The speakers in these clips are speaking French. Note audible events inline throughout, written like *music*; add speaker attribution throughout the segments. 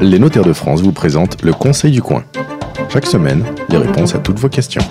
Speaker 1: Les notaires de France vous présentent le Conseil du coin. Chaque semaine, les réponses à toutes vos questions.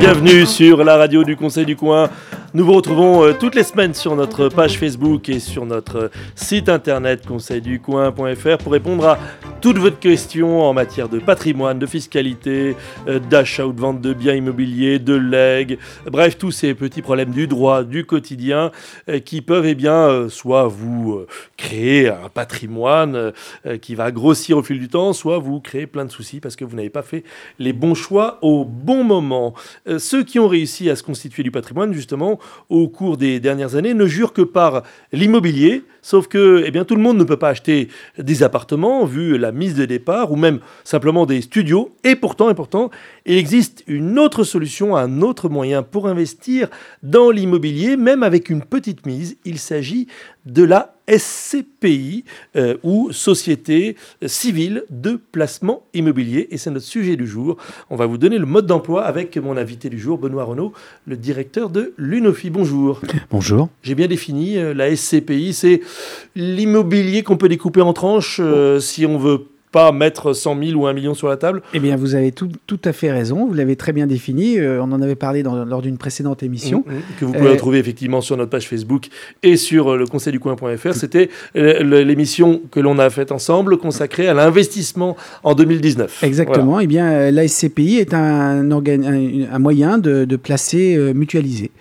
Speaker 2: Bienvenue sur la radio du Conseil du coin. Nous vous retrouvons euh, toutes les semaines sur notre page Facebook et sur notre site internet conseilducoin.fr pour répondre à toutes vos questions en matière de patrimoine, de fiscalité, euh, d'achat ou de vente de biens immobiliers, de legs, bref, tous ces petits problèmes du droit, du quotidien euh, qui peuvent eh bien, soit vous créer un patrimoine qui va grossir au fil du temps, soit vous créer plein de soucis parce que vous n'avez pas fait les bons choix au bon moment. Ceux qui ont réussi à se constituer du patrimoine, justement, au cours des dernières années ne jure que par l'immobilier, sauf que eh bien, tout le monde ne peut pas acheter des appartements vu la mise de départ ou même simplement des studios. Et pourtant, et pourtant, il existe une autre solution, un autre moyen pour investir dans l'immobilier, même avec une petite mise. Il s'agit de la SCPI euh, ou Société civile de placement immobilier. Et c'est notre sujet du jour. On va vous donner le mode d'emploi avec mon invité du jour, Benoît Renaud, le directeur de l'UNOFI. Bonjour.
Speaker 3: Bonjour.
Speaker 2: J'ai bien défini euh, la SCPI, c'est l'immobilier qu'on peut découper en tranches euh, si on veut pas mettre 100 000 ou 1 million sur la table
Speaker 3: Eh bien, vous avez tout, tout à fait raison. Vous l'avez très bien défini. Euh, on en avait parlé dans, lors d'une précédente émission.
Speaker 2: Mmh, mmh. que vous pouvez euh, retrouver effectivement sur notre page Facebook et sur euh, le conseil du coin.fr. C'était l'émission que l'on a faite ensemble consacrée à l'investissement en 2019.
Speaker 3: Exactement. Eh bien, la SCPI est un, un, moyen de, de placer mutualisé.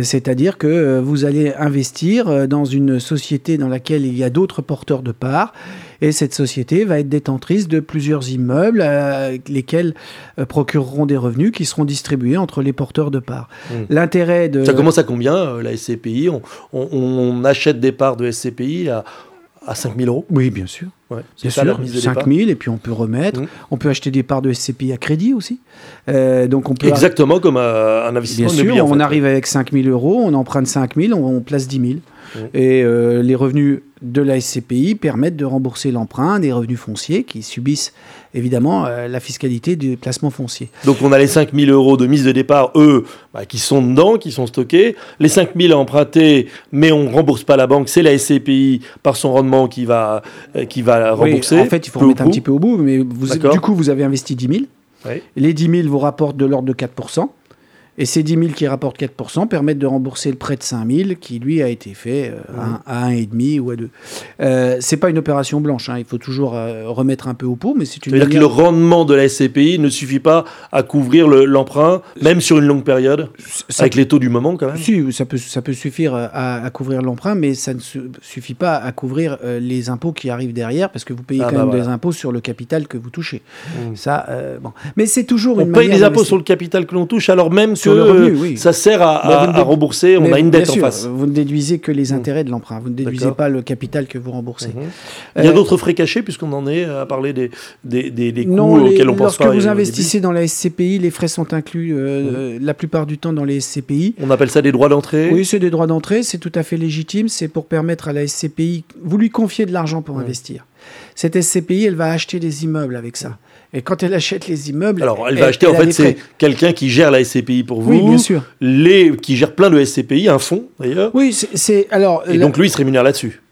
Speaker 3: C'est-à-dire que vous allez investir dans une société dans laquelle il y a d'autres porteurs de parts et cette société va être détentrice de plusieurs immeubles, euh, lesquels euh, procureront des revenus qui seront distribués entre les porteurs de parts.
Speaker 2: Hmm. L'intérêt de... Ça commence à combien, euh, la SCPI on, achète des parts de SCPI à, à 5 000 euros?
Speaker 3: Oui, bien sûr. bien sûr, 5 000 et puis on peut remettre. Hmm. On peut acheter des parts de SCPI à crédit aussi.
Speaker 2: donc on peut Exactement comme un investissement
Speaker 3: Bien sûr, on arrive avec 5 000 euros, on emprunte 5 000, on, on place 10 000. Et euh, les revenus de la SCPI permettent de rembourser l'emprunt des revenus fonciers qui subissent évidemment euh, la fiscalité du placement foncier.
Speaker 2: Donc on a les 5 000 euros de mise de départ, eux, bah, qui sont dedans, qui sont stockés. Les 5 000 empruntés, mais on ne rembourse pas la banque, c'est la SCPI par son rendement qui va, euh, qui va rembourser.
Speaker 3: en fait, il faut remettre un petit peu au bout, mais vous, du coup, vous avez investi 10 000. Les 10 000 vous rapportent de l'ordre de 4 et ces 10 000 qui rapportent 4% permettent de rembourser le prêt de 5 000 qui, lui, a été fait euh, à, 1,5 ou à 2. Euh, c'est pas une opération blanche. Hein. Il faut toujours euh, remettre un peu au pot, mais c'est une.
Speaker 2: C'est-à-dire que le rendement de la SCPI ne suffit pas à couvrir l'emprunt, même sur une longue période, avec les taux du moment, quand même
Speaker 3: Si, ça peut, ça peut suffire à, couvrir l'emprunt, mais ça ne suffit pas à couvrir euh, les impôts qui arrivent derrière, parce que vous payez ah quand bah même des impôts sur le capital que vous touchez. Mmh. Ça, bon. Mais c'est toujours
Speaker 2: On paye des impôts sur le capital que l'on touche, alors même sur le revenu, oui. ça sert à, rembourser, on a une dette en face.
Speaker 3: Vous ne déduisez que les mmh. intérêts de l'emprunt, vous ne déduisez pas le capital que vous remboursez. Mmh.
Speaker 2: Il y a euh, d'autres frais cachés, puisqu'on en est à parler des, des, des, coûts auxquels on pense
Speaker 3: pas. Lorsque vous investissez dans la SCPI, les frais sont inclus euh, mmh. la plupart du temps dans les SCPI.
Speaker 2: On appelle ça des droits d'entrée
Speaker 3: Oui, c'est des droits d'entrée, c'est tout à fait légitime, c'est pour permettre à la SCPI, vous lui confiez de l'argent pour investir. Cette SCPI, elle va acheter des immeubles avec ça. Et quand elle achète les immeubles.
Speaker 2: Alors, elle va acheter, en fait, c'est quelqu'un qui gère la SCPI pour vous.
Speaker 3: Oui, bien sûr.
Speaker 2: Les, qui gère plein de SCPI, un fonds d'ailleurs.
Speaker 3: Oui, c'est. alors.
Speaker 2: Et donc, lui, il se rémunère là-dessus.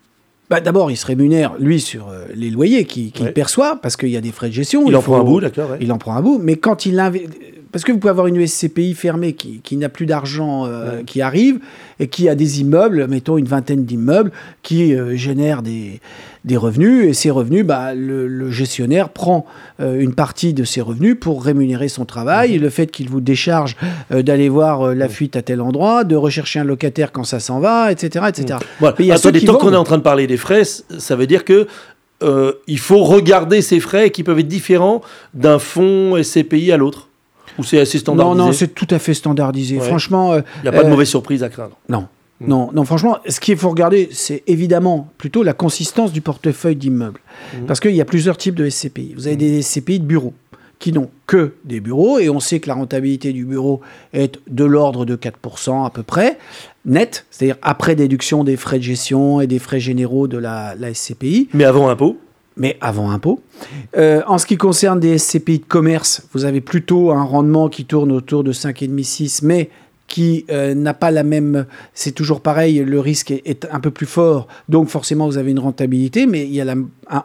Speaker 3: Bah, D'abord, il se rémunère, lui, sur euh, les loyers qu'il perçoit, parce qu'il y a des frais de gestion.
Speaker 2: Il, en prend un bout, d'accord.
Speaker 3: Il en prend un bout, mais quand il parce que vous pouvez avoir une SCPI fermée qui, qui n'a plus d'argent euh, qui arrive et qui a des immeubles, mettons une vingtaine d'immeubles, qui euh, génèrent des, des, revenus. Et ces revenus, bah, le, gestionnaire prend euh, une partie de ces revenus pour rémunérer son travail. Et mhm. le fait qu'il vous décharge d'aller voir la fuite à tel endroit, de rechercher un locataire quand ça s'en va, etc. etc.
Speaker 2: Voilà. il y a tant qu'on est en train de parler des frais, ça veut dire que il faut regarder ces frais qui peuvent être différents d'un fonds SCPI à l'autre. Ou c'est assez standardisé
Speaker 3: Non, non, c'est tout à fait standardisé. Franchement.
Speaker 2: Il n'y a pas de euh, mauvaise surprise à craindre.
Speaker 3: Non. Hmm. Non, non, franchement, ce qu'il faut regarder, c'est évidemment plutôt la consistance du portefeuille d'immeubles. Hmm. Parce qu'il y a plusieurs types de SCPI. Vous avez hmm. des SCPI de bureaux qui n'ont que des bureaux, et on sait que la rentabilité du bureau est de l'ordre de 4% à peu près, net, c'est-à-dire après déduction des frais de gestion et des frais généraux de la, la SCPI.
Speaker 2: Mais avant impôt
Speaker 3: mais avant impôt. Euh, en ce qui concerne des SCPI de commerce, vous avez plutôt un rendement qui tourne autour de 5,5-6, mais qui euh, n'a pas la même. C'est toujours pareil, le risque est, est un peu plus fort, donc forcément vous avez une rentabilité, mais il y a la,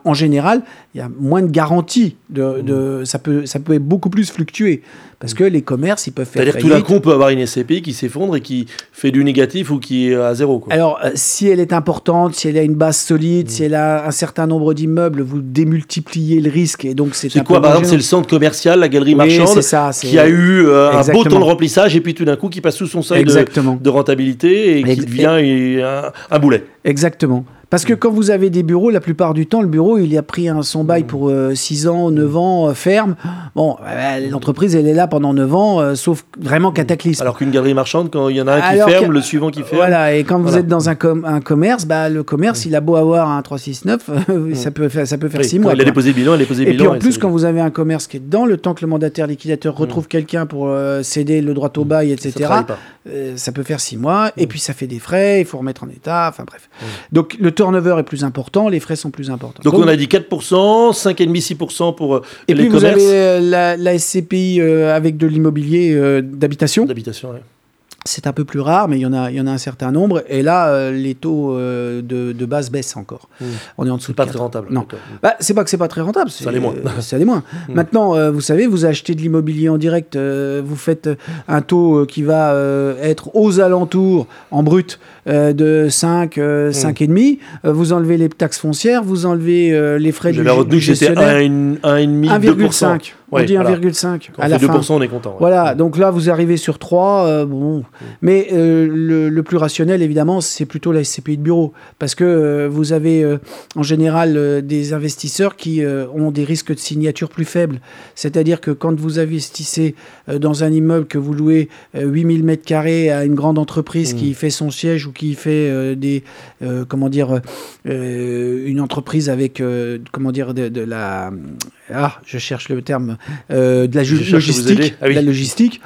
Speaker 3: en général, il y a moins de garantie. De, de- ça, peut, ça peut beaucoup plus fluctuer parce que les commerces, ils peuvent faire.
Speaker 2: C'est-à-dire tout d'un coup, on peut avoir une SCPI qui s'effondre et qui fait du négatif ou qui est à zéro. Quoi.
Speaker 3: Alors, euh, si elle est importante, si elle a une base solide, si elle a un certain nombre d'immeubles, vous démultipliez le risque et donc c'est
Speaker 2: quoi, par exemple, c'est le centre commercial, la galerie
Speaker 3: Oui,
Speaker 2: marchande,
Speaker 3: ça,
Speaker 2: qui a eu euh, un beau temps de remplissage et puis tout d'un coup qui passe sous son seuil de, rentabilité et qui devient un, un boulet.
Speaker 3: Exactement. Parce
Speaker 2: Mm.
Speaker 3: que quand vous avez des bureaux, la plupart du temps, le bureau, il a pris un, son
Speaker 2: Mm.
Speaker 3: bail pour 6 ans, 9 ans, euh, ferme. Bon, euh, l'entreprise, elle est là pendant 9 ans, euh, sauf vraiment cataclysme.
Speaker 2: Mm. Alors qu'une galerie marchande, quand il y en a un qui ferme, le suivant qui ferme.
Speaker 3: Voilà, et quand vous êtes dans un, com- un commerce, bah, le commerce, il a beau avoir un 369, *laughs* ça peut faire, ça peut faire
Speaker 2: Mm. Oui,
Speaker 3: 6
Speaker 2: quand
Speaker 3: mois.
Speaker 2: il a déposé bilan, il a déposé le
Speaker 3: Et
Speaker 2: bilan.
Speaker 3: puis en
Speaker 2: et
Speaker 3: plus, quand vous avez un commerce qui est dedans, le temps que le mandataire liquidateur retrouve quelqu'un pour euh, céder le droit au bail,
Speaker 2: Mm. ça
Speaker 3: etc., euh, ça peut faire six mois. Et puis ça fait des frais, il faut remettre en état, enfin bref.
Speaker 2: Mm.
Speaker 3: Donc le turnover est plus important, les frais sont plus importants.
Speaker 2: Donc, on a dit 4%, 5,5-6% pour euh,
Speaker 3: et
Speaker 2: les
Speaker 3: puis vous avez euh, la, la SCPI euh, avec de l'immobilier euh, d'habitation.
Speaker 2: d'habitation. ouais.
Speaker 3: C'est un peu plus rare, mais il y en a, il y en a un certain nombre. Et là, euh, les taux euh, de, de base baissent encore.
Speaker 2: Mm.
Speaker 3: On est en dessous
Speaker 2: C'est
Speaker 3: de
Speaker 2: pas
Speaker 3: 4.
Speaker 2: très rentable.
Speaker 3: Non. Bah, c'est pas que c'est pas très rentable.
Speaker 2: Ça l'est moins.
Speaker 3: euh, *laughs* ça l'est moins.
Speaker 2: Mm.
Speaker 3: Maintenant, euh, vous savez, vous achetez de l'immobilier en direct, vous faites un taux qui va être aux alentours en brut de 5, euh,
Speaker 2: Mm.
Speaker 3: 5,5. Euh, vous enlevez les taxes foncières, vous enlevez les frais du,
Speaker 2: J'avais retenu que c'était
Speaker 3: gestionnaire.
Speaker 2: 1,5, 2%.
Speaker 3: 1,5. On
Speaker 2: Ouais,
Speaker 3: dit
Speaker 2: voilà.
Speaker 3: 1,5
Speaker 2: Quand
Speaker 3: à
Speaker 2: on
Speaker 3: la
Speaker 2: fait
Speaker 3: fin.
Speaker 2: 2%, on est content. ouais.
Speaker 3: Voilà, donc là vous arrivez sur 3, bon. Mais euh, le, le plus rationnel évidemment c'est plutôt la SCPI de bureau. Parce que euh, vous avez euh, en général euh, des investisseurs qui euh, ont des risques de signature plus faibles. C'est-à-dire que quand vous investissez euh, dans un immeuble que vous louez euh, 8000 mètres carrés à une grande entreprise
Speaker 2: Mm.
Speaker 3: qui fait son siège ou qui fait euh, des. euh, comment dire. euh, une entreprise avec. euh, comment dire. De, de la. Ah, je cherche le terme. Euh, de la logistique.
Speaker 2: Ah oui.
Speaker 3: de la logistique.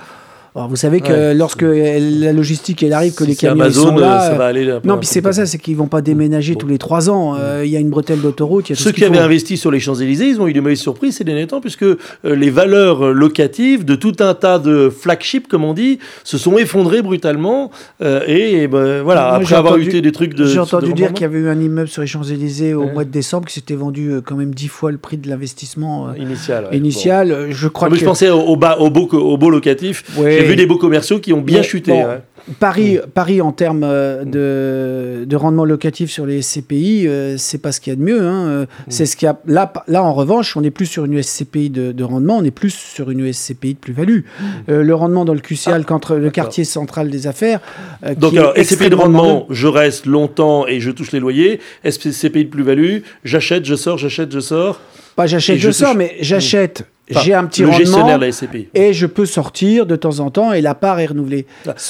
Speaker 3: Alors, vous savez que
Speaker 2: Ouais.
Speaker 3: lorsque la logistique elle arrive, que
Speaker 2: Si
Speaker 3: les camions
Speaker 2: Amazon,
Speaker 3: sont là.
Speaker 2: euh, ça
Speaker 3: euh,
Speaker 2: va aller. un peu-
Speaker 3: non, puis c'est pas ça, c'est qu'ils vont pas déménager
Speaker 2: Bon.
Speaker 3: tous les trois ans. Euh, Il y a une bretelle d'autoroute,
Speaker 2: Ceux
Speaker 3: ce
Speaker 2: qui avaient investi sur les Champs-Élysées, ils ont eu des mauvaises surprises ces derniers temps, puisque euh, les valeurs euh, locatives de tout un tas de flagships, comme on dit, se sont effondrées brutalement. euh, et ben, voilà,
Speaker 3: Moi,
Speaker 2: après avoir
Speaker 3: entendu-
Speaker 2: eu des trucs de.
Speaker 3: J'ai
Speaker 2: de
Speaker 3: entendu dire qu'il y avait eu un immeuble sur les Champs-Élysées au
Speaker 2: Ouais.
Speaker 3: mois de décembre qui s'était vendu euh, quand même dix fois le prix de l'investissement euh,
Speaker 2: Initial. ouais,
Speaker 3: initial. Euh, Je crois
Speaker 2: Non, mais
Speaker 3: que
Speaker 2: je pensais au, au bas, au beau, au beau locatif.
Speaker 3: Ouais.
Speaker 2: J'ai vu des beaux commerciaux qui ont bien
Speaker 3: Mais
Speaker 2: chuté.
Speaker 3: bon,
Speaker 2: ouais.
Speaker 3: Paris, Paris en termes euh, de, de rendement locatif sur les SCPI, euh, c'est pas ce qu'il y a de mieux. hein. Euh, C'est ce qu'il y a là, là en revanche, on n'est plus sur une SCPI de, de rendement, on est plus sur une SCPI de plus-value. Euh, le rendement dans le QCL, contre le quartier central des affaires. euh,
Speaker 2: Donc
Speaker 3: qui est
Speaker 2: alors, SCPI de rendement, je reste longtemps et je touche les loyers. SCPI de plus-value, j'achète, je sors, j'achète, je sors.
Speaker 3: Pas j'achète, je,
Speaker 2: je
Speaker 3: sors,
Speaker 2: touche-
Speaker 3: mais j'achète.
Speaker 2: Enfin,
Speaker 3: J'ai un petit
Speaker 2: le
Speaker 3: rendement
Speaker 2: gestionnaire de la SCPI.
Speaker 3: et je peux sortir de temps en temps et la part est renouvelée.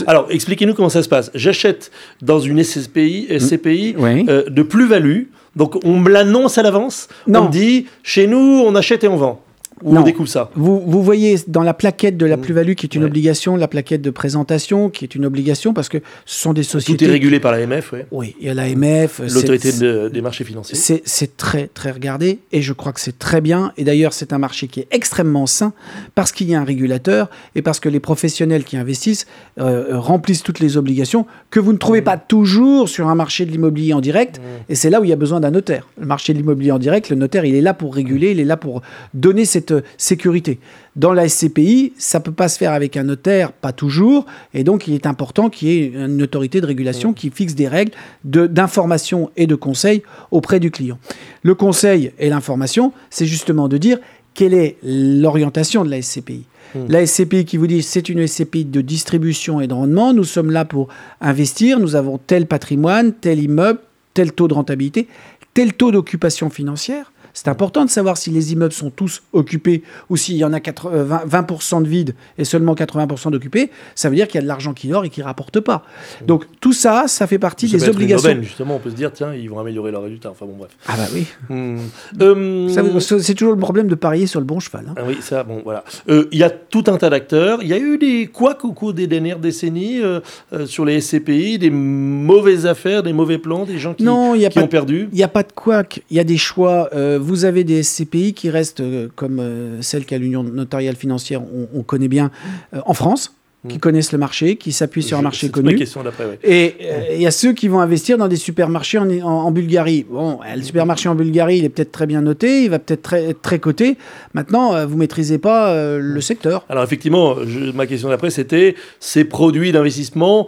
Speaker 2: Alors, expliquez-nous comment ça se passe. J'achète dans une SCPI, SCPI
Speaker 3: Oui.
Speaker 2: euh, de plus-value. Donc, on me l'annonce à l'avance. On me dit, chez nous, on achète et on vend. Ou
Speaker 3: Non.
Speaker 2: on découvre ça.
Speaker 3: Vous, vous voyez dans la plaquette de la
Speaker 2: Mm.
Speaker 3: plus-value qui est une
Speaker 2: Ouais.
Speaker 3: obligation, la plaquette de présentation qui est une obligation parce que ce sont des sociétés.
Speaker 2: Tout est régulé par l'AMF, ouais.
Speaker 3: Oui, il y a l'AMF.
Speaker 2: l'autorité de- des marchés financiers.
Speaker 3: C'est très très regardé et je crois que c'est très bien. Et d'ailleurs, c'est un marché qui est extrêmement sain parce qu'il y a un régulateur et parce que les professionnels qui investissent euh, euh, remplissent toutes les obligations que vous ne trouvez pas toujours sur un marché de l'immobilier en direct. Et c'est là où il y a besoin d'un notaire. Le marché de l'immobilier en direct, le notaire, il est là pour réguler, il est là pour donner cette euh, sécurité. Dans la SCPI, ça peut pas se faire avec un notaire, pas toujours, et donc il est important qu'il y ait une autorité de régulation qui fixe des règles de- d'information et de conseil auprès du client. Le conseil et l'information, c'est justement de dire quelle est l'orientation de la SCPI. La SCPI qui vous dit c'est une SCPI de distribution et de rendement, nous sommes là pour investir, nous avons tel patrimoine, tel immeuble, tel taux de rentabilité, tel taux d'occupation financière. C'est important de savoir si les immeubles sont tous occupés ou s'il y en a 80, euh, 20, 20% de vide et seulement 80% d'occupés. Ça veut dire qu'il y a de l'argent qui dort et qui ne rapporte pas. Donc tout ça, ça fait partie
Speaker 2: Ça
Speaker 3: des
Speaker 2: être une
Speaker 3: obligations.
Speaker 2: aubaine, justement, on peut se dire, tiens, ils vont améliorer leurs résultats. Enfin bon, bref.
Speaker 3: Ah bah oui.
Speaker 2: Hmm. Euh,
Speaker 3: C'est toujours le problème de parier sur le bon cheval. hein.
Speaker 2: Ah oui, ça, bon, voilà. Euh, Il y a tout un tas d'acteurs. Il y a eu des couacs au cours des dernières décennies euh, euh, sur les SCPI, des mauvaises affaires, des mauvais plans, des gens qui,
Speaker 3: Non, n'y a
Speaker 2: qui
Speaker 3: pas
Speaker 2: ont perdu.
Speaker 3: Il n'y a pas de couac, il y a des choix. Vous avez des SCPI qui restent, euh, comme euh, celle qu'à l'Union notariale financière, on, on connaît bien, euh, en France. qui connaissent le marché, qui s'appuient sur un marché
Speaker 2: c'est ma
Speaker 3: connu.
Speaker 2: question d'après, ouais.
Speaker 3: Et euh, il y a ceux qui vont investir dans des supermarchés en, en- en Bulgarie. Bon, le supermarché en Bulgarie, il est peut-être très bien noté, il va peut-être très, être très coté. Maintenant, euh, vous maîtrisez pas euh, le secteur.
Speaker 2: Alors effectivement, je- ma question d'après, c'était ces produits d'investissement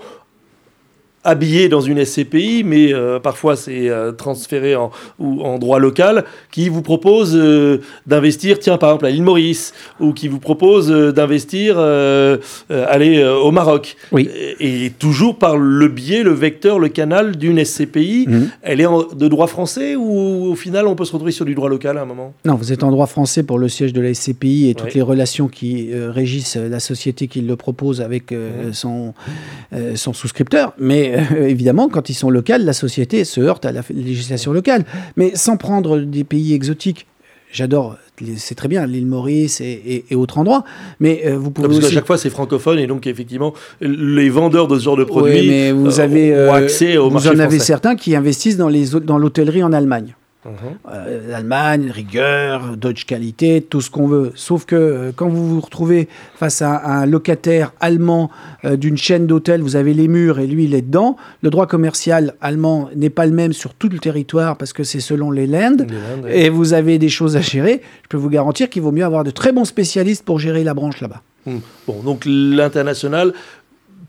Speaker 2: habillés dans une SCPI, mais euh, parfois c'est euh, transféré en, ou en droit local, qui vous propose euh, d'investir, tiens par exemple à l'île Maurice, ou qui vous propose d'investir, aller au Maroc.
Speaker 3: Oui.
Speaker 2: Et, et toujours par le biais, le vecteur, le canal d'une SCPI,
Speaker 3: Mhm.
Speaker 2: elle est en- de droit français ou au final on peut se retrouver sur du droit local à un moment?
Speaker 3: Non, vous êtes en droit français pour le siège de la SCPI et toutes les relations qui régissent la société qui le propose avec son, son souscripteur. Mais euh, évidemment, quand ils sont locales, la société se heurte à la législation locale. Mais sans prendre des pays exotiques, j'adore, c'est très bien, l'île Maurice et, et- et autres endroits, mais euh, vous pouvez
Speaker 2: Parce qu'à chaque fois, c'est francophone et donc effectivement, les vendeurs de ce genre de produits
Speaker 3: mais vous
Speaker 2: euh,
Speaker 3: avez,
Speaker 2: ont accès au
Speaker 3: vous
Speaker 2: marché
Speaker 3: en avez certains qui investissent dans l'hôtellerie en Allemagne.
Speaker 2: Mhm.
Speaker 3: Euh, L'Allemagne, rigueur, Dodge qualité, tout ce qu'on veut. Sauf que euh, quand vous vous retrouvez face à, à un locataire allemand euh, d'une chaîne d'hôtels, vous avez les murs et lui il est dedans. Le droit commercial allemand n'est pas le même sur tout le territoire parce que c'est selon les
Speaker 2: ouais.
Speaker 3: Et vous avez des choses à gérer. Je peux vous garantir qu'il vaut mieux avoir de très bons spécialistes pour gérer la branche là-bas.
Speaker 2: Hmm. Bon, donc l'international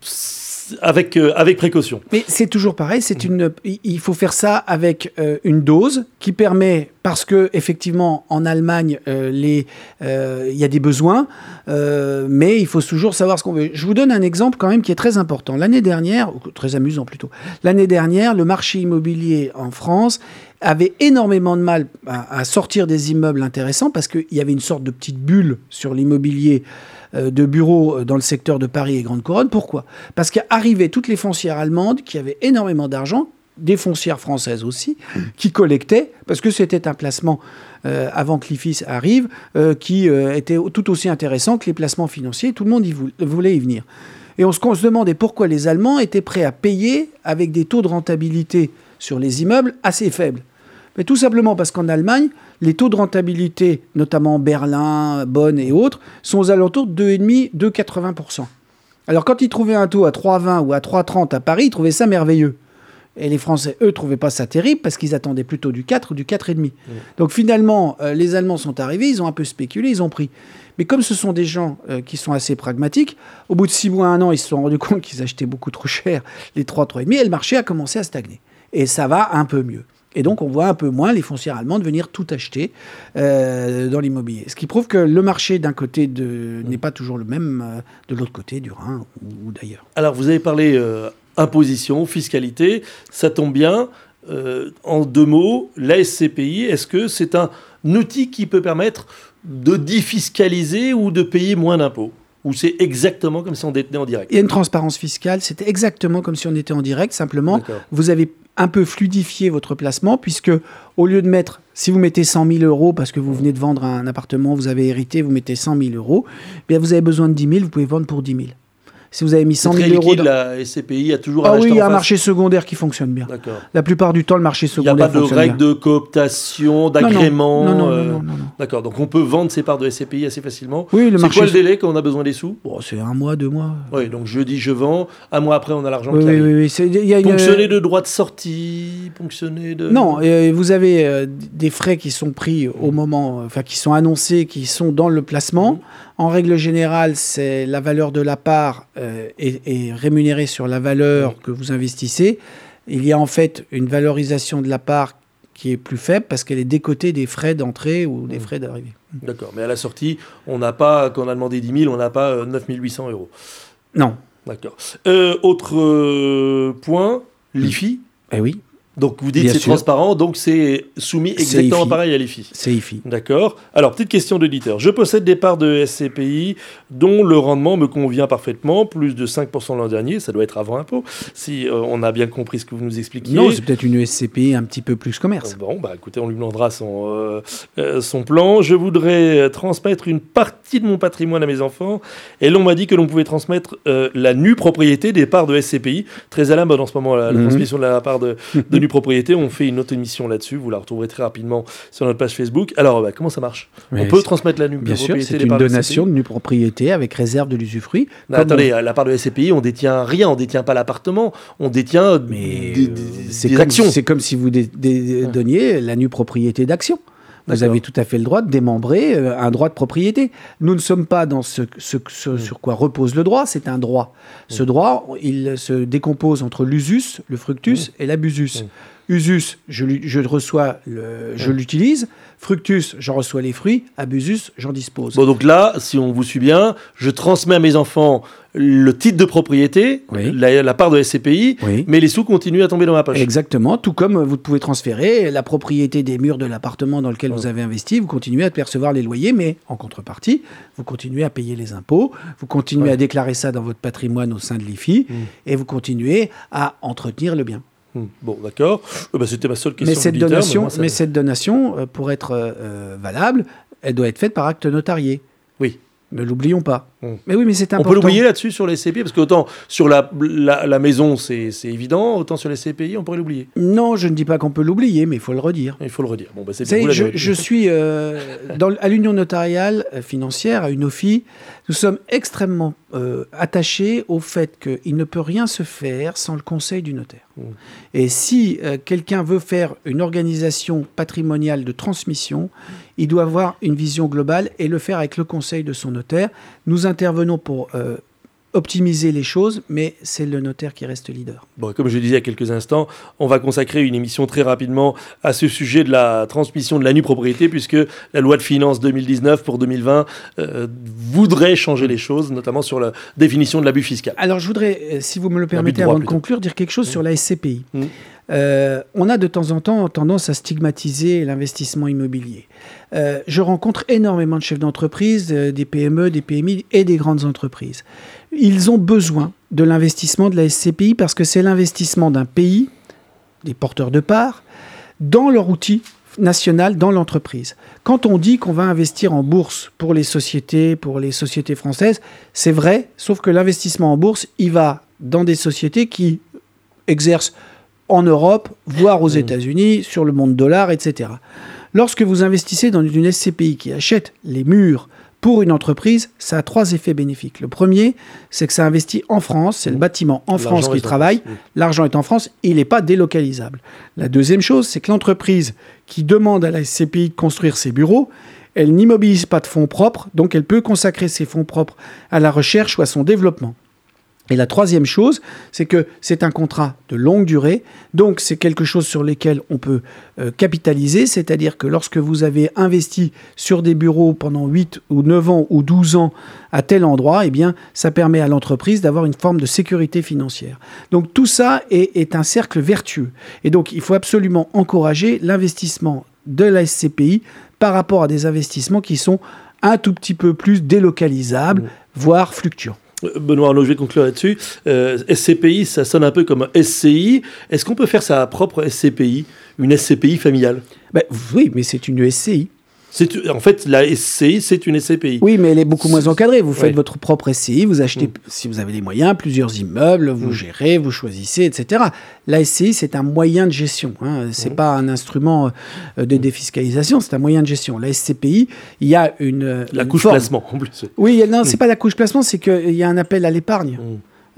Speaker 2: c'est- avec, euh, avec précaution.
Speaker 3: Mais c'est toujours pareil, c'est une, il- faut faire ça avec euh, une dose qui permet, parce que effectivement en Allemagne euh, les, il y a des besoins, mais il faut toujours savoir ce qu'on veut. Je vous donne un exemple quand même qui est très important. L'année dernière, très amusant plutôt, l'année dernière, le marché immobilier en France avait énormément de mal à, à sortir des immeubles intéressants parce qu'il y avait une sorte de petite bulle sur l'immobilier de bureaux euh, dans le secteur de Paris et Grande Couronne. Pourquoi? Parce qu'arrivaient toutes les foncières allemandes qui avaient énormément d'argent, des foncières françaises aussi, qui collectaient, parce que c'était un placement euh, avant que l'IFIS arrive, euh, qui euh, était tout aussi intéressant que les placements financiers. Tout le monde y voulait, voulait y venir. Et on se, on se demandait pourquoi les Allemands étaient prêts à payer avec des taux de rentabilité sur les immeubles assez faibles. Mais tout simplement parce qu'en Allemagne, les taux de rentabilité, notamment Berlin, Bonn et autres, sont aux alentours de 2,5, 2,80%. Alors quand ils trouvaient un taux à 3,20 ou à 3,30 à Paris, ils trouvaient ça merveilleux. Et les Français, eux, trouvaient pas ça terrible parce qu'ils attendaient plutôt du 4 ou du 4,5. Donc finalement, euh, les Allemands sont arrivés, ils ont un peu spéculé, ils ont pris. Mais comme ce sont des gens euh, qui sont assez pragmatiques, au bout de 6 mois, un an, ils se sont rendus *laughs* compte qu'ils achetaient beaucoup trop cher les 3, 3,5 et le marché a commencé à stagner. Et ça va un peu mieux. Et donc, on voit un peu moins les foncières allemandes venir tout acheter euh, dans l'immobilier. Ce qui prouve que le marché d'un côté de- n'est pas toujours le même euh, de l'autre côté, du Rhin ou, ou d'ailleurs.
Speaker 2: Alors, vous avez parlé euh, imposition, fiscalité, ça tombe bien. En deux mots, la SCPI, est-ce que c'est un outil qui peut permettre de défiscaliser ou de payer moins d'impôts? Ou c'est exactement comme si on détenait en direct?
Speaker 3: Il y a une transparence fiscale, c'était exactement comme si on était en direct, simplement vous avez un peu fluidifié votre placement, puisque au lieu de mettre, si vous mettez 100 000 euros parce que vous venez de vendre un appartement, vous avez hérité, vous mettez 100 000 euros, eh bien vous avez besoin de 10 000, vous pouvez vendre pour 10 000. Si vous avez mis
Speaker 2: C'est
Speaker 3: 100
Speaker 2: très
Speaker 3: 000 euros...
Speaker 2: liquide,
Speaker 3: dans-
Speaker 2: la SCPI a toujours
Speaker 3: Ah
Speaker 2: un
Speaker 3: oui, il y a un marché secondaire qui fonctionne bien.
Speaker 2: D'accord.
Speaker 3: La plupart du temps, le marché
Speaker 2: Il n'y a
Speaker 3: secondaire
Speaker 2: pas de règles de cooptation, d'agrément
Speaker 3: Non, non,
Speaker 2: euh,
Speaker 3: non, non.
Speaker 2: D'accord, donc on peut vendre ses parts de SCPI assez facilement.
Speaker 3: Oui, le
Speaker 2: C'est
Speaker 3: marché...
Speaker 2: quoi le délai quand on a besoin des sous?
Speaker 3: Bon, c'est un mois, deux mois.
Speaker 2: Oui, donc je dis je vends, un mois après on a l'argent
Speaker 3: Oui,
Speaker 2: qui
Speaker 3: oui,
Speaker 2: arrive.
Speaker 3: oui. oui. C'est- il y a une-
Speaker 2: Ponctionner de droits de sortie, ponctionner de...
Speaker 3: Non, euh, vous avez euh, des frais qui sont pris au moment, enfin qui sont annoncés, qui sont dans le placement. En règle générale, c'est la valeur de la part euh, est, est rémunérée sur la valeur que vous investissez. Il y a en fait une valorisation de la part qui est plus faible parce qu'elle est décotée des frais d'entrée ou des frais d'arrivée.
Speaker 2: D'accord, mais à la sortie, on n'a pas, quand on a demandé 10 000, on n'a pas euh, 9 800 euros.
Speaker 3: Non.
Speaker 2: D'accord. Euh, autre euh, point, l'IFI.
Speaker 3: Eh oui,
Speaker 2: Donc vous dites c'est transparent, donc c'est soumis exactement pareil à l'IFI.
Speaker 3: c'est IFI.
Speaker 2: D'accord. Alors, petite question d'auditeur. Je possède des parts de SCPI dont le rendement me convient parfaitement, plus de 5% l'an dernier, ça doit être avant impôt, si euh, on a bien compris ce que vous nous expliquiez.
Speaker 3: Non, c'est peut-être une SCPI un petit peu plus commerce.
Speaker 2: Bon, bah écoutez, on lui demandera son, euh, euh, son plan. Je voudrais euh, transmettre une partie de mon patrimoine à mes enfants. Et l'on m'a dit que l'on pouvait transmettre euh, la nue propriété des parts de SCPI. Très à la mode en ce moment, la, la
Speaker 3: Mhm.
Speaker 2: transmission de la part de, *laughs* de nue propriété. On fait une autre émission là-dessus. Vous la retrouverez très rapidement sur notre page Facebook. Alors, bah, comment ça marche?
Speaker 3: Mais
Speaker 2: On peut transmettre la nue
Speaker 3: Bien sûr, c'est une
Speaker 2: de
Speaker 3: donation
Speaker 2: SCPI
Speaker 3: de nue propriété avec réserve de l'usufruit. Comme
Speaker 2: attendez, à la part de SCPI, on détient rien, on détient pas l'appartement, on détient
Speaker 3: Mais
Speaker 2: des,
Speaker 3: euh,
Speaker 2: des-
Speaker 3: comme,
Speaker 2: actions.
Speaker 3: c'est comme si vous donniez la nue propriété d'action. Vous avez tout à fait le droit de démembrer euh, un droit de propriété. Nous ne sommes pas dans ce, ce- ce
Speaker 2: Mm.
Speaker 3: sur quoi repose le droit, c'est un droit. Ce droit, il se décompose entre l'usus, le fructus, et l'abusus. Usus, je, reçois, le, je l'utilise. Fructus, j'en reçois les fruits. Abusus, j'en dispose.
Speaker 2: Bon, donc là, si on vous suit bien, je transmets à mes enfants le titre de propriété,
Speaker 3: Oui.
Speaker 2: la, la part de SCPI,
Speaker 3: Oui.
Speaker 2: mais les sous continuent à tomber dans ma poche.
Speaker 3: Exactement, tout comme vous pouvez transférer la propriété des murs de l'appartement dans lequel vous avez investi, vous continuez à percevoir les loyers, mais en contrepartie, vous continuez à payer les impôts, vous continuez
Speaker 2: Ouais.
Speaker 3: à déclarer ça dans votre patrimoine au sein de l'IFI,
Speaker 2: Mm.
Speaker 3: et vous continuez à entretenir le bien.
Speaker 2: Hmm, Bon, d'accord. Euh, bah, C'était ma seule question.
Speaker 3: Mais cette donation,
Speaker 2: moi,
Speaker 3: mais cette donation, euh, pour être euh, euh, valable, elle doit être faite par acte notarié.
Speaker 2: Oui.
Speaker 3: Ne l'oublions pas.
Speaker 2: Mm.
Speaker 3: Mais oui, mais c'est
Speaker 2: On
Speaker 3: important.
Speaker 2: peut l'oublier là-dessus sur les SCPI, parce que autant sur la, la, la maison, c'est évident, autant sur les SCPI, on pourrait l'oublier.
Speaker 3: Non, je ne dis pas qu'on peut l'oublier, mais il faut le redire.
Speaker 2: Il faut le redire. Bon, bah, c'est
Speaker 3: je, je suis euh, *laughs* dans- à l'union notariale euh, financière, à une OFI. Nous sommes extrêmement euh, attachés au fait qu'il ne peut rien se faire sans le conseil du notaire.
Speaker 2: Mm.
Speaker 3: Et si euh, quelqu'un veut faire une organisation patrimoniale de transmission, il doit avoir une vision globale et le faire avec le conseil de son notaire. Nous intervenons pour euh, optimiser les choses, mais c'est le notaire qui reste leader.
Speaker 2: Bon, comme je le disais il y a quelques instants, on va consacrer une émission très rapidement à ce sujet de la transmission de la nue propriété, puisque la loi de finances 2019 pour 2020 euh, voudrait changer les choses, notamment sur la définition de l'abus fiscal.
Speaker 3: Alors, je voudrais, euh, si vous me le permettez,
Speaker 2: droit,
Speaker 3: avant de
Speaker 2: plutôt.
Speaker 3: conclure, dire quelque chose sur la SCPI.
Speaker 2: Mm.
Speaker 3: Euh, on a de temps en temps tendance à stigmatiser l'investissement immobilier. Euh, je rencontre énormément de chefs d'entreprise, euh, des PME, des PMI et des grandes entreprises. Ils ont besoin de l'investissement de la SCPI parce que c'est l'investissement d'un pays, des porteurs de parts, dans leur outil national, dans l'entreprise. Quand on dit qu'on va investir en bourse pour les sociétés, pour les sociétés françaises, c'est vrai, sauf que l'investissement en bourse, il va dans des sociétés qui exercent en Europe, voire aux
Speaker 2: Mmh.
Speaker 3: États-Unis, sur le monde dollar, etc. Lorsque vous investissez dans une SCPI qui achète les murs pour une entreprise, ça a trois effets bénéfiques. Le premier, c'est que ça investit en France, c'est le
Speaker 2: Mmh.
Speaker 3: bâtiment en France qui travaille,
Speaker 2: oui.
Speaker 3: l'argent est en France, il n'est pas délocalisable. La deuxième chose, c'est que l'entreprise qui demande à la SCPI de construire ses bureaux, elle n'immobilise pas de fonds propres, donc elle peut consacrer ses fonds propres à la recherche ou à son développement. Et la troisième chose, c'est que c'est un contrat de longue durée, donc c'est quelque chose sur lequel on peut euh, capitaliser, c'est-à-dire que lorsque vous avez investi sur des bureaux pendant 8 ou 9 ans ou 12 ans à tel endroit, eh bien, ça permet à l'entreprise d'avoir une forme de sécurité financière. Donc tout ça est, est un cercle vertueux. Et donc il faut absolument encourager l'investissement de la SCPI par rapport à des investissements qui sont un tout petit peu plus délocalisables,
Speaker 2: Mmh.
Speaker 3: voire fluctuants.
Speaker 2: Benoît Arnaud, je vais conclure là-dessus. Euh, SCPI, ça sonne un peu comme SCI. Est-ce qu'on peut faire sa propre SCPI, une SCPI familiale?
Speaker 3: Ben, oui, mais c'est une SCI.
Speaker 2: C'est En fait, la SCI, c'est une SCPI.
Speaker 3: Oui, mais elle est beaucoup moins encadrée. Vous faites
Speaker 2: Ouais.
Speaker 3: votre propre SCI, vous achetez,
Speaker 2: Mm.
Speaker 3: si vous avez les moyens, plusieurs immeubles, vous
Speaker 2: Mm.
Speaker 3: gérez, vous choisissez, etc. La SCI, c'est un moyen de gestion. Hein. C'est
Speaker 2: Mm.
Speaker 3: pas un instrument euh, de défiscalisation, c'est un moyen de gestion. La SCPI, il y a une.
Speaker 2: La
Speaker 3: une
Speaker 2: couche
Speaker 3: forme.
Speaker 2: placement, en plus.
Speaker 3: Oui, non, c'est pas la couche placement, c'est qu'il y a un appel à l'épargne.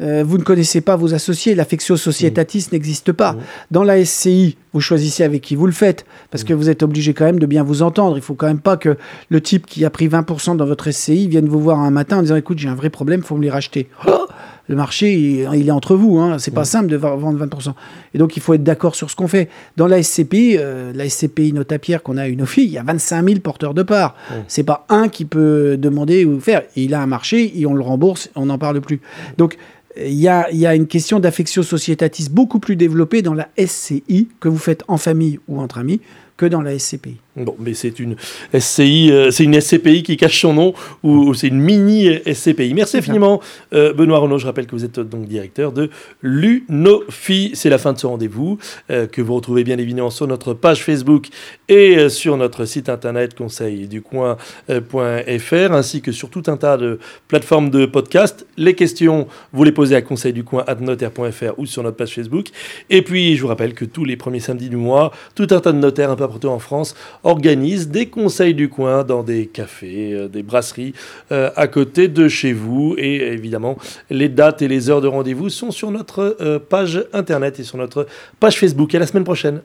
Speaker 3: Euh, vous ne connaissez pas vos associés, l'affectio societatis n'existe pas.
Speaker 2: Mm.
Speaker 3: Dans la SCI, vous choisissez avec qui vous le faites, parce
Speaker 2: Mm.
Speaker 3: que vous êtes obligé quand même de bien vous entendre. Il faut quand même pas que le type qui a pris 20% dans votre SCI vienne vous voir un matin en disant écoute, j'ai un vrai problème, faut me les racheter. Oh le marché, il, il est entre vous, hein. c'est pas simple de vendre 20%. Et donc, il faut être d'accord sur ce qu'on fait. Dans la SCPI, euh, la SCPI Notapierre qu'on a à une OFI, il y a 25 000 porteurs de parts. C'est pas un qui peut demander ou faire. Il a un marché, et on le rembourse, on n'en parle plus. Donc, il y a, une question d'affectio societatis beaucoup plus développée dans la SCI que vous faites en famille ou entre amis que dans la SCPI.
Speaker 2: Bon, mais c'est une SCI, euh, c'est une SCPI qui cache son nom ou, c'est une mini SCPI. Merci infiniment, euh, Benoît Renaud. Je rappelle que vous êtes donc directeur de l'UNOFI. C'est la fin de ce rendez-vous euh, que vous retrouvez bien évidemment sur notre page Facebook et sur notre site internet conseilducoin.fr ainsi que sur tout un tas de plateformes de podcast. Les questions, vous les posez à conseilducoin.notaire.fr ou sur notre page Facebook. Et puis, je vous rappelle que tous les premiers samedis du mois, tout un tas de notaires un peu partout en France organise des conseils du coin dans des cafés, euh, des brasseries euh, à côté de chez vous. Et évidemment, les dates et les heures de rendez-vous sont sur notre euh, page internet et sur notre page Facebook. À la semaine prochaine.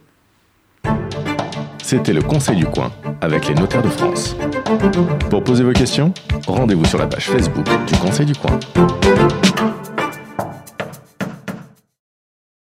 Speaker 1: C'était le Conseil du coin avec les notaires de France. Pour poser vos questions, rendez-vous sur la page Facebook du Conseil du coin.